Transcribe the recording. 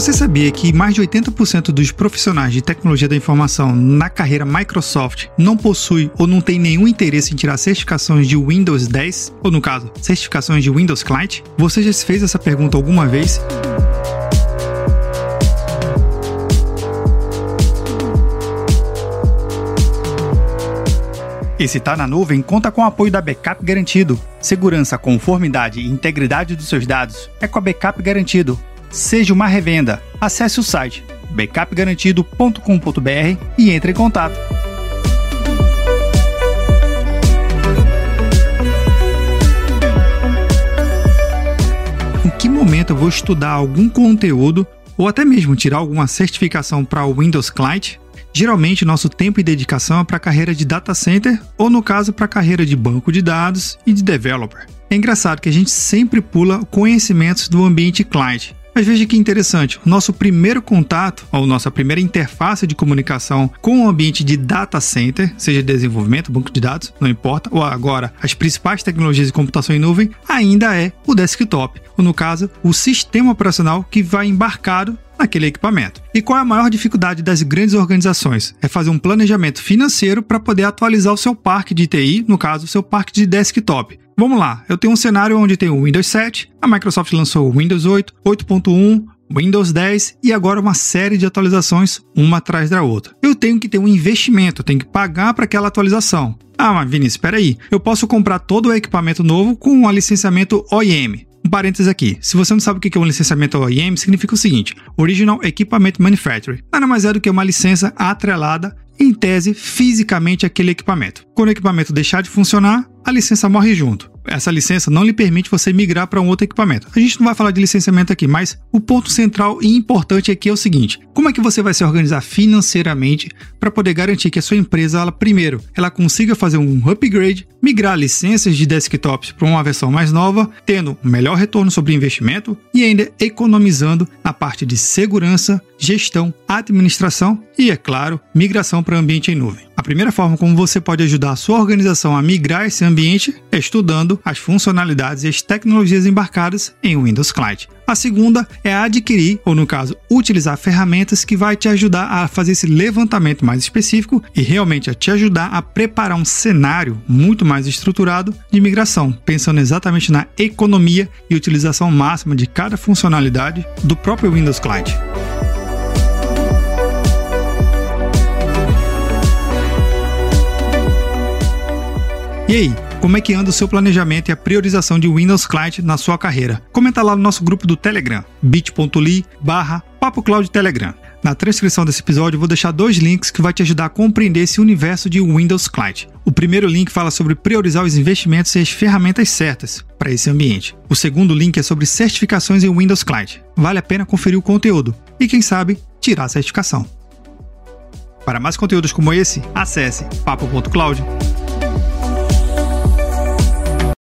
Você sabia que mais de 80% dos profissionais de tecnologia da informação na carreira Microsoft não possui ou não tem nenhum interesse em tirar certificações de Windows 10, ou no caso, certificações de Windows Client? Você já se fez essa pergunta alguma vez? Esse Tá na Nuvem conta com o apoio da Backup Garantido. Segurança, conformidade e integridade dos seus dados é com a Backup Garantido seja uma revenda. Acesse o site backupgarantido.com.br e entre em contato. Em que momento eu vou estudar algum conteúdo ou até mesmo tirar alguma certificação para o Windows Client? Geralmente, nosso tempo e dedicação é para a carreira de data center ou, no caso, para a carreira de banco de dados e de developer. É engraçado que a gente sempre pula conhecimentos do ambiente client, mas veja que interessante, nosso primeiro contato, ou nossa primeira interface de comunicação com o ambiente de data center, seja desenvolvimento, banco de dados, não importa, ou agora as principais tecnologias de computação em nuvem, ainda é o desktop, ou no caso, o sistema operacional que vai embarcado naquele equipamento. E qual é a maior dificuldade das grandes organizações? É fazer um planejamento financeiro para poder atualizar o seu parque de TI, no caso, o seu parque de desktop. Vamos lá, eu tenho um cenário onde tem o Windows 7, a Microsoft lançou o Windows 8, 8.1, Windows 10 e agora uma série de atualizações, uma atrás da outra. Eu tenho que ter um investimento, tenho que pagar para aquela atualização. Ah, mas Vinícius, espera aí. Eu posso comprar todo o equipamento novo com um licenciamento OEM. Um parênteses aqui. Se você não sabe o que é um licenciamento OEM, significa o seguinte: Original Equipment Manufacturing. Nada mais é do que uma licença atrelada em tese, fisicamente aquele equipamento. Quando o equipamento deixar de funcionar, a licença morre junto. Essa licença não lhe permite você migrar para um outro equipamento. A gente não vai falar de licenciamento aqui, mas o ponto central e importante aqui é o seguinte: como é que você vai se organizar financeiramente para poder garantir que a sua empresa, ela primeiro, ela consiga fazer um upgrade, migrar licenças de desktops para uma versão mais nova, tendo melhor retorno sobre investimento e ainda economizando na parte de segurança, gestão, administração e, é claro, migração para ambiente em nuvem. A primeira forma como você pode ajudar a sua organização a migrar esse ambiente é estudando as funcionalidades e as tecnologias embarcadas em Windows Client. A segunda é adquirir, ou no caso, utilizar ferramentas que vai te ajudar a fazer esse levantamento mais específico e realmente a te ajudar a preparar um cenário muito mais estruturado de migração, pensando exatamente na economia e utilização máxima de cada funcionalidade do próprio Windows Client. E aí, como é que anda o seu planejamento e a priorização de Windows Client na sua carreira? Comenta lá no nosso grupo do Telegram, bit.ly barra Telegram. Na transcrição desse episódio vou deixar dois links que vai te ajudar a compreender esse universo de Windows Client. O primeiro link fala sobre priorizar os investimentos e as ferramentas certas para esse ambiente. O segundo link é sobre certificações em Windows Client. Vale a pena conferir o conteúdo e, quem sabe, tirar a certificação. Para mais conteúdos como esse, acesse papo.cloud